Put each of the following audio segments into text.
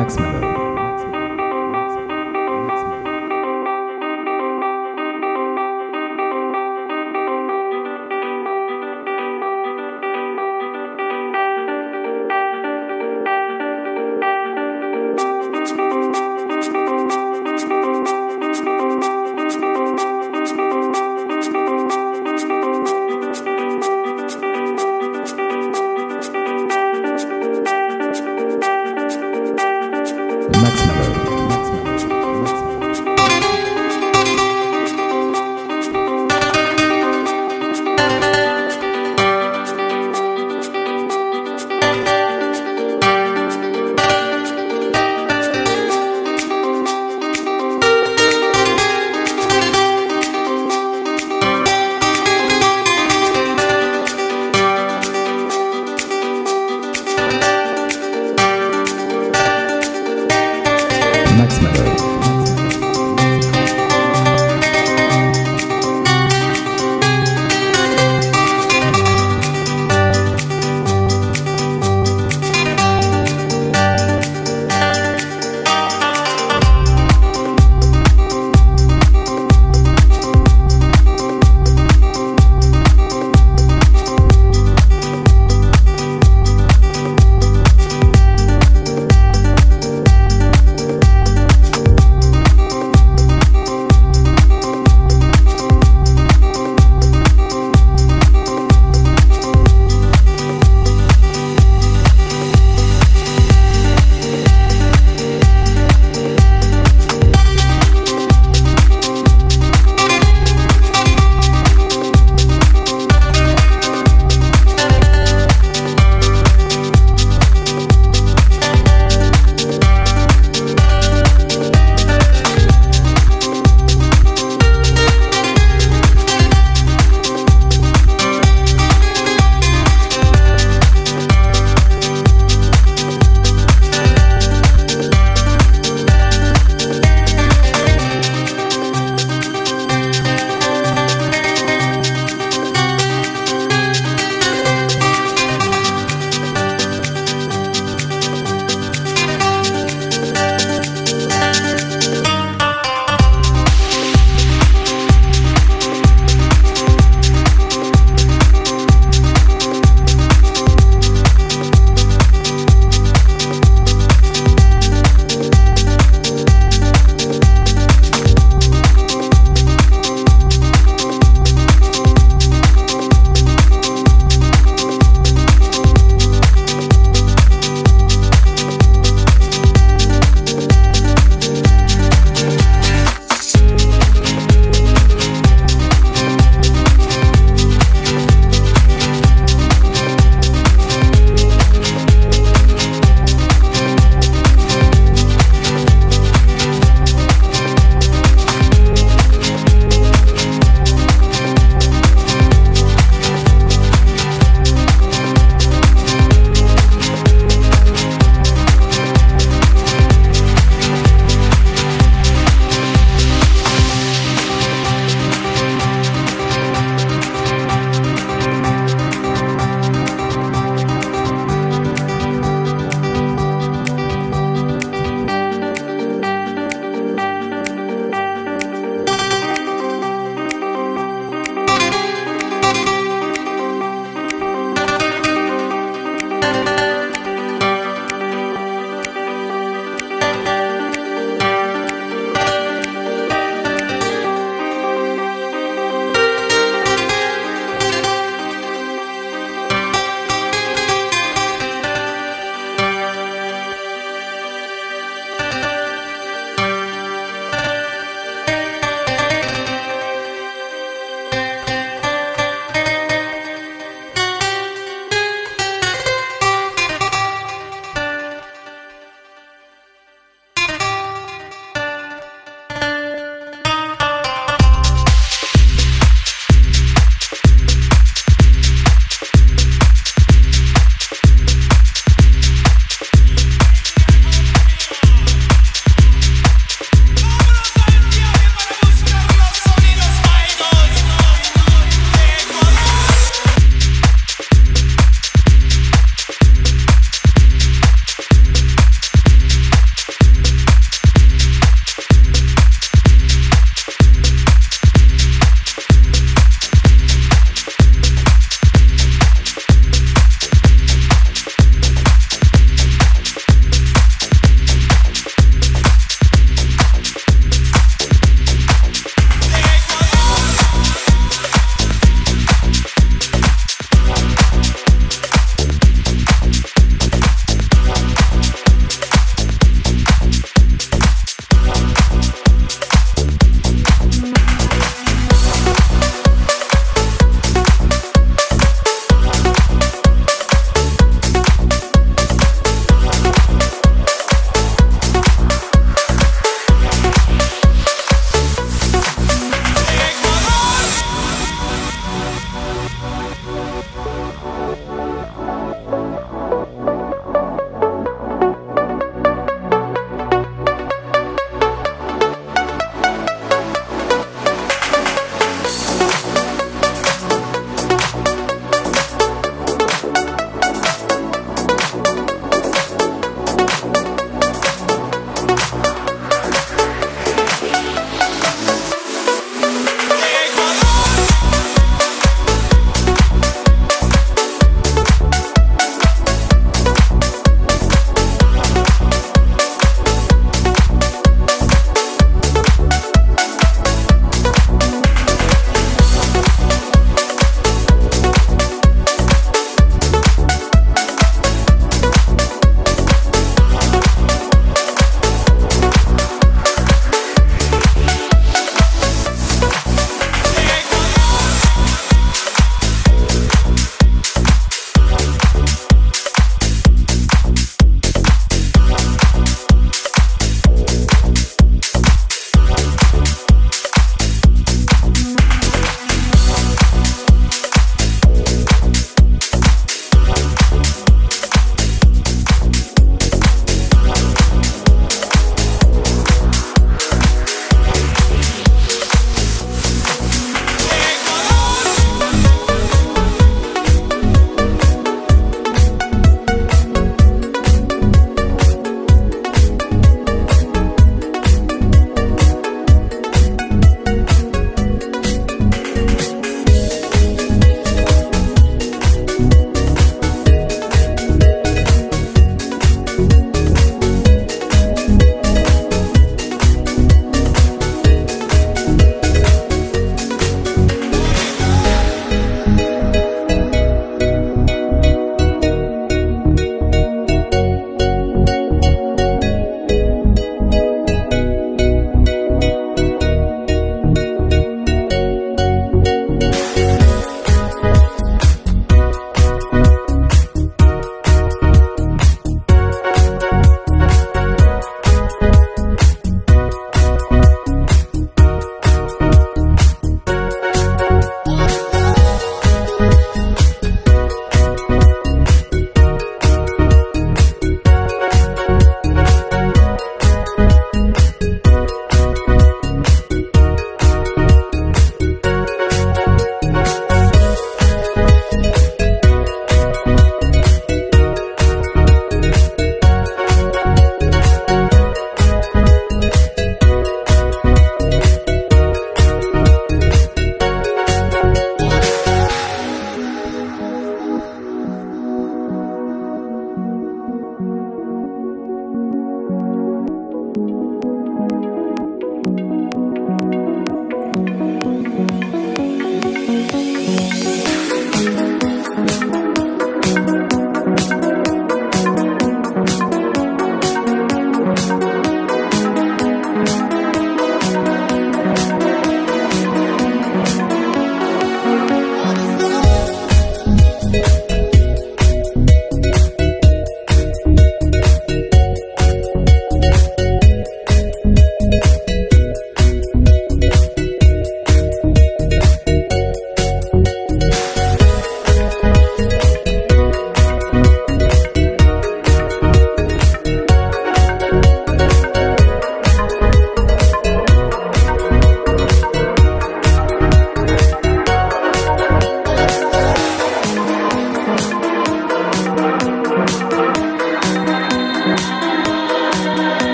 Max Malone.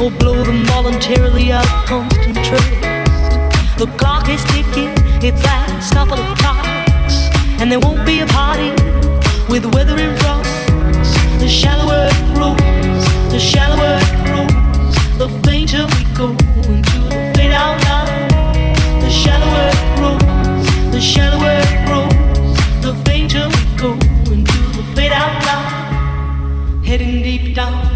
or blow them voluntarily out of constant trust. The clock is ticking, its last couple of clocks, and there won't be a party with the weather in front. The shallower it grows, the shallower it grows, the fainter we go into the fade out line. The shallower it grows, the shallower it grows, the fainter we go into the fade out line. Heading deep down,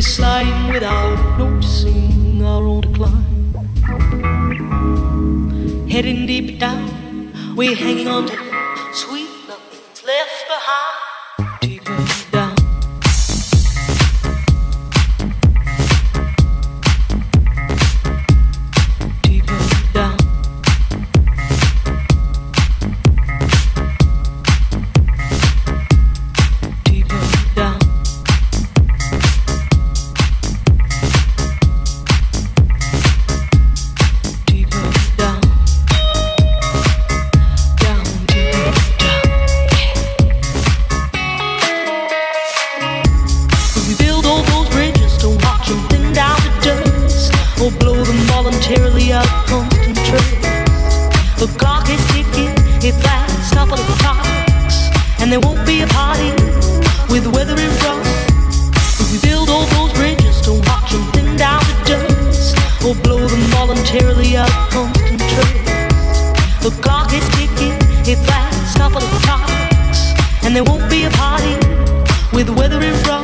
we're sliding without noticing our own decline. Heading deep down, we're hanging on to and there won't be a party with the weather in front.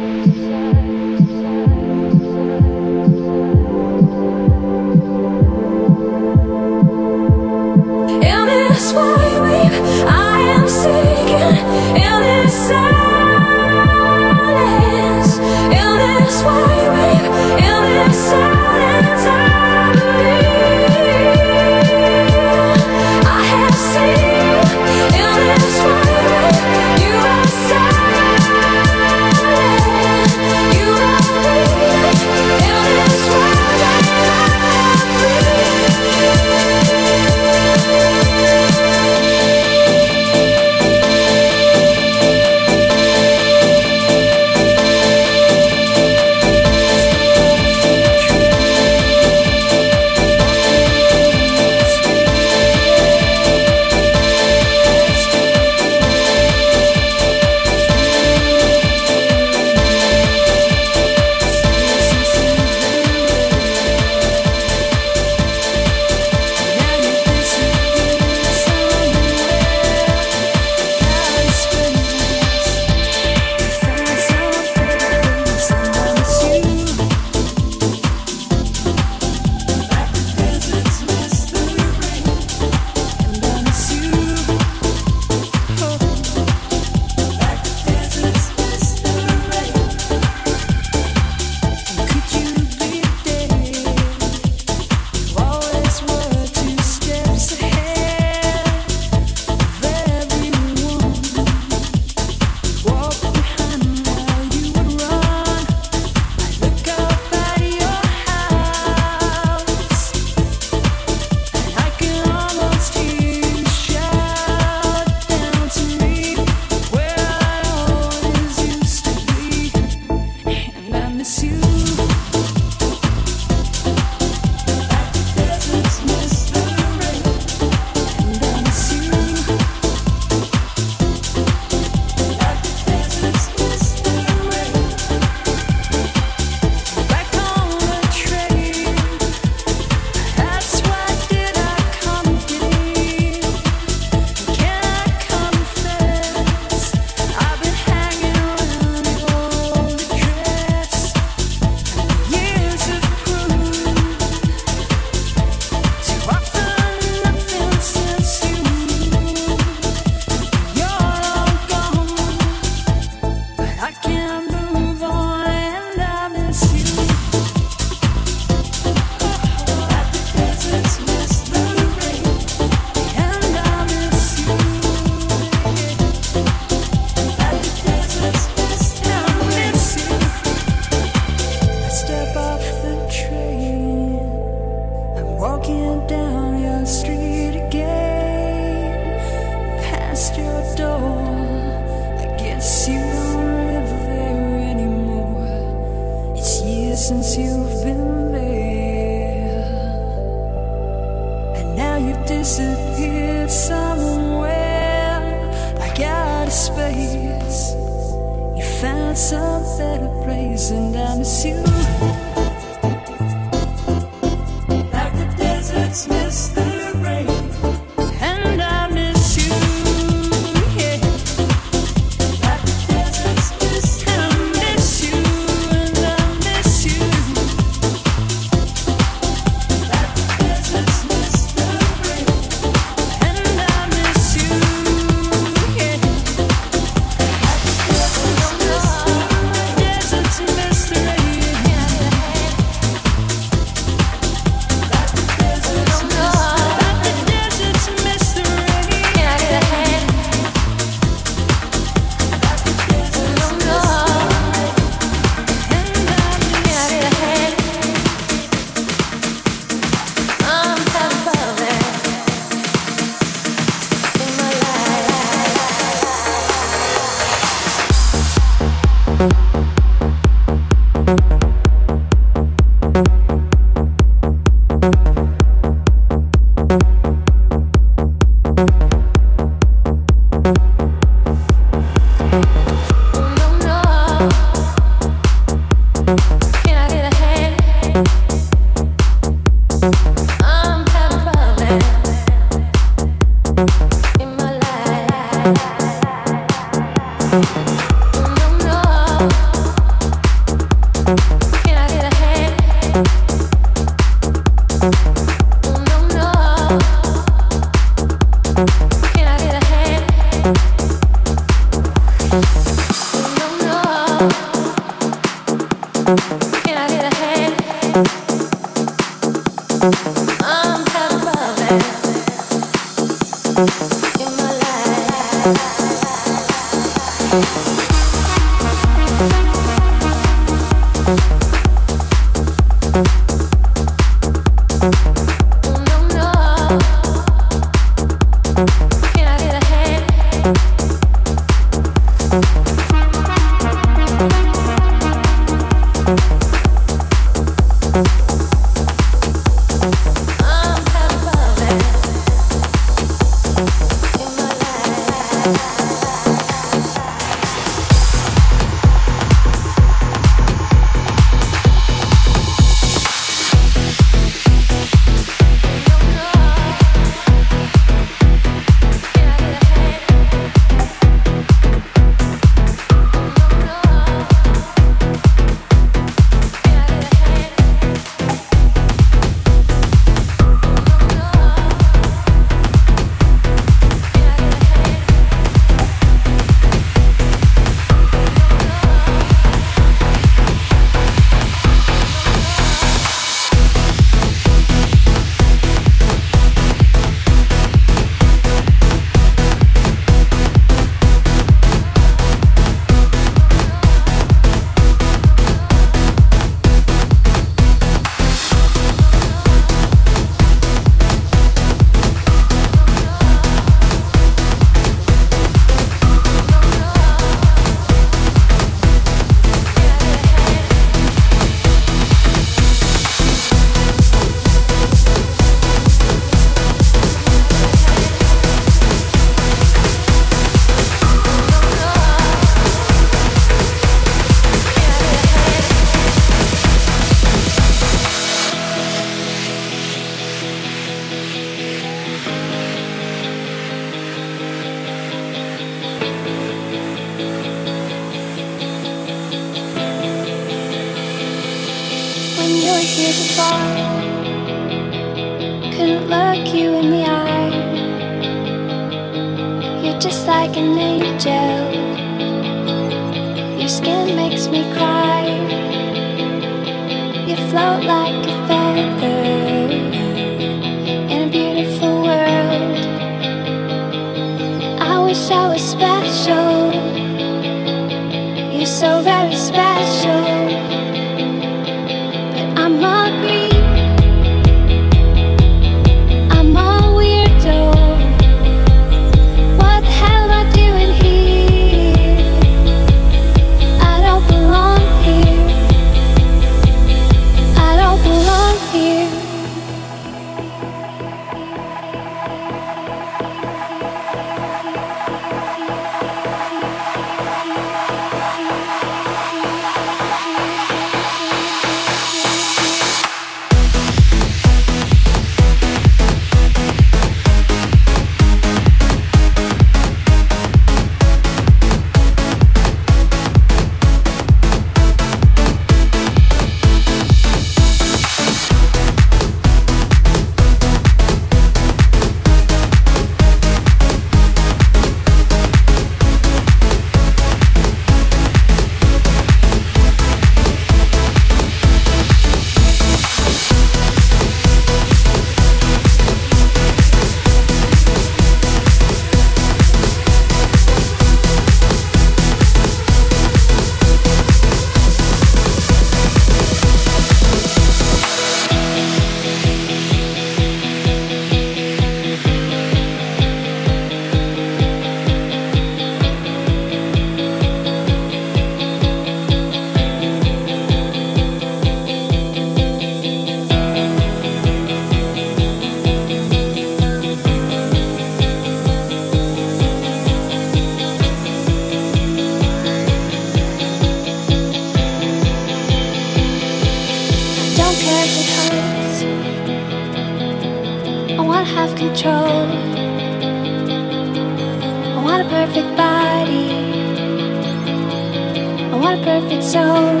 one perfect soul.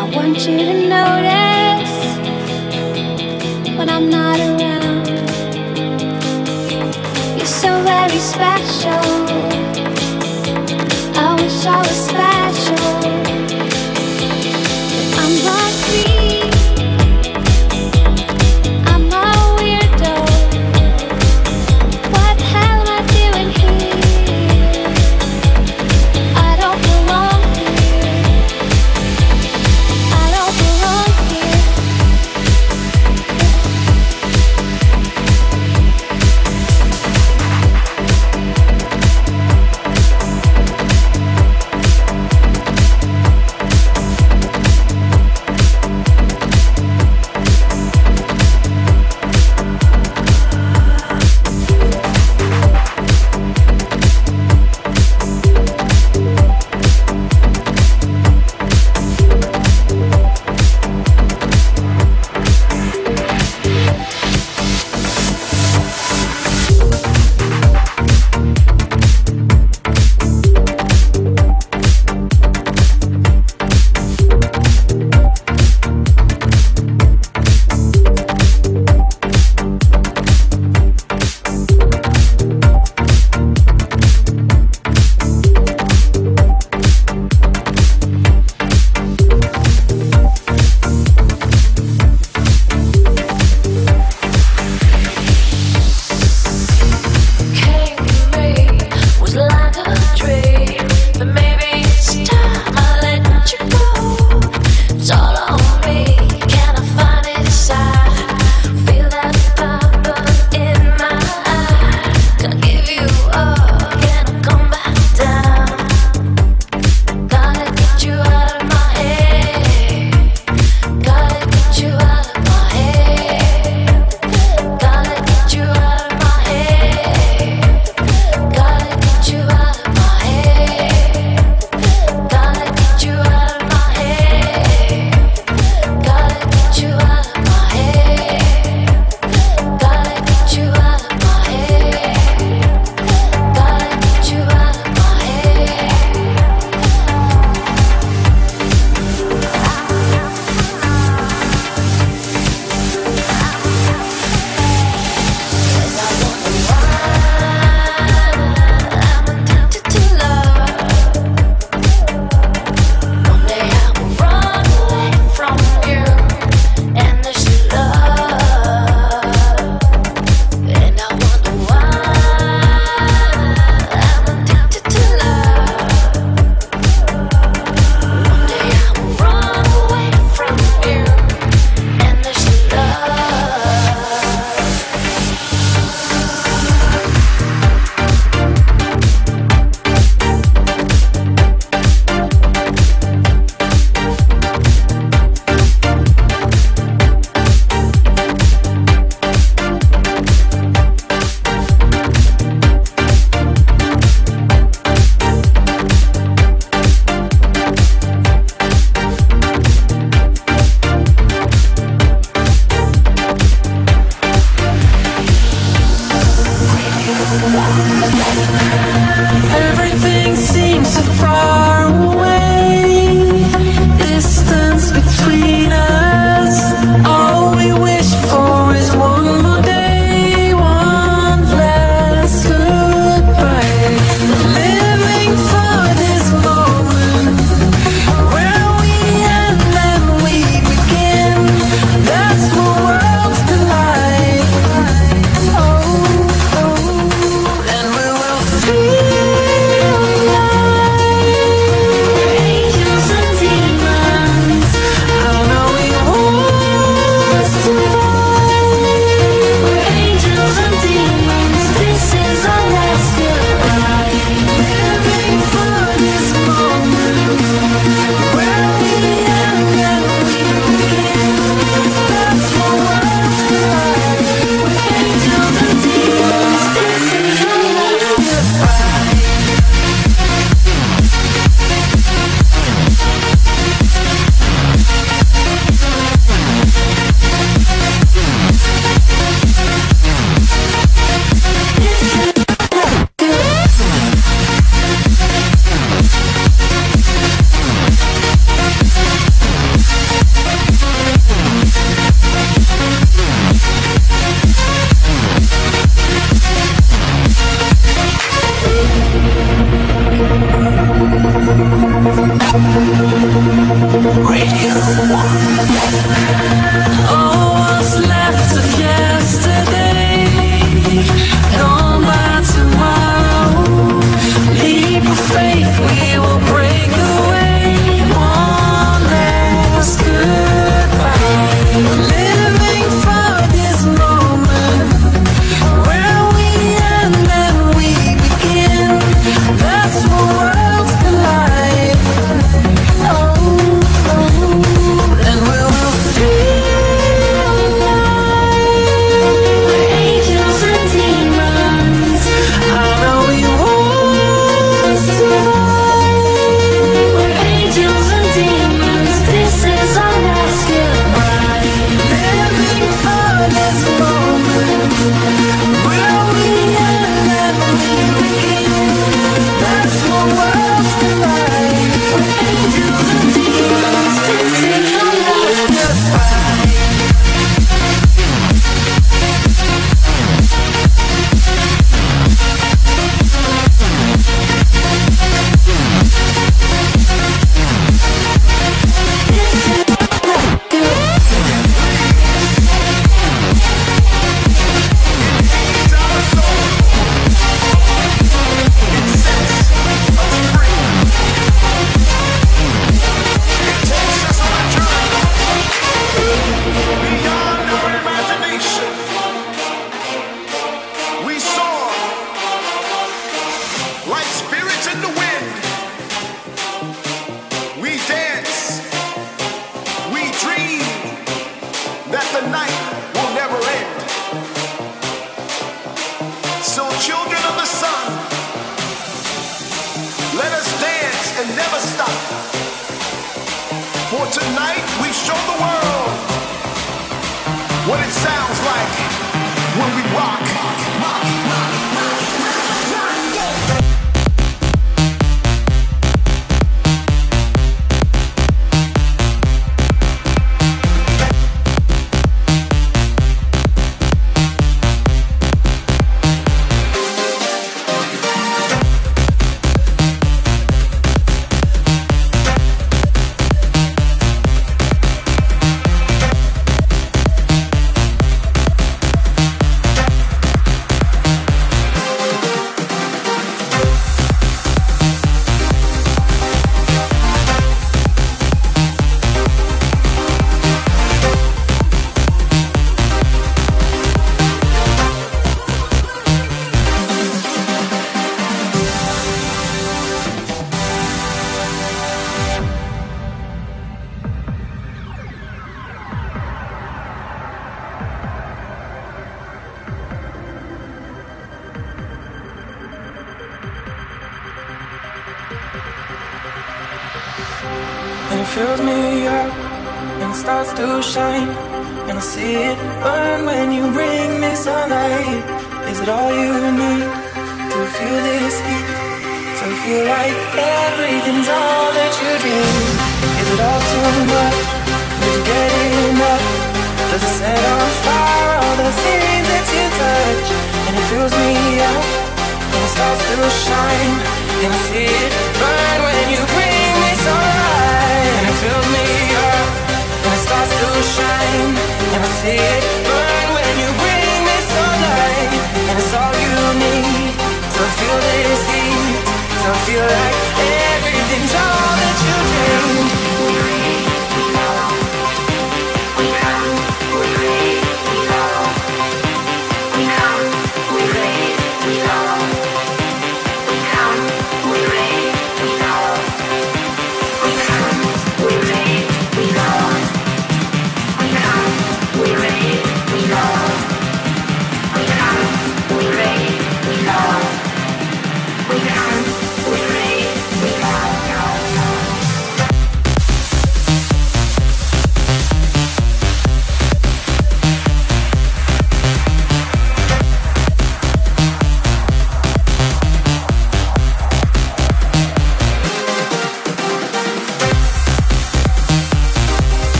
I want you to notice when I'm not around. You're so very special. I wish I was special.